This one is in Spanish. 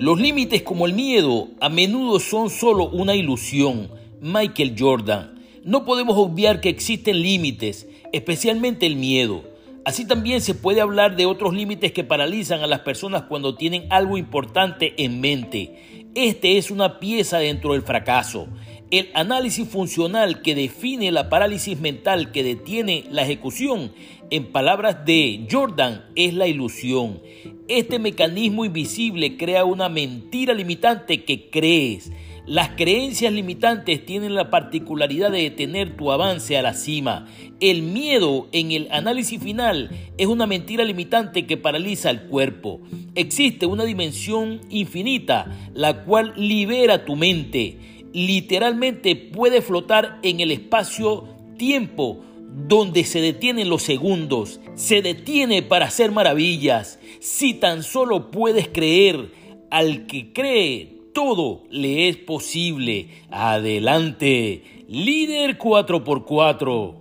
Los límites como el miedo a menudo son solo una ilusión. Michael Jordan. No podemos obviar que existen límites, especialmente el miedo. Así también se puede hablar de otros límites que paralizan a las personas cuando tienen algo importante en mente. Este es una pieza dentro del fracaso. El análisis funcional que define la parálisis mental que detiene la ejecución, en palabras de Jordan, es la ilusión. Este mecanismo invisible crea una mentira limitante que crees. Las creencias limitantes tienen la particularidad de detener tu avance a la cima. El miedo en el análisis final es una mentira limitante que paraliza el cuerpo. Existe una dimensión infinita, la cual libera tu mente literalmente puede flotar en el espacio-tiempo donde se detienen los segundos, se detiene para hacer maravillas. Si tan solo puedes creer, al que cree, todo le es posible. Adelante, líder 4x4.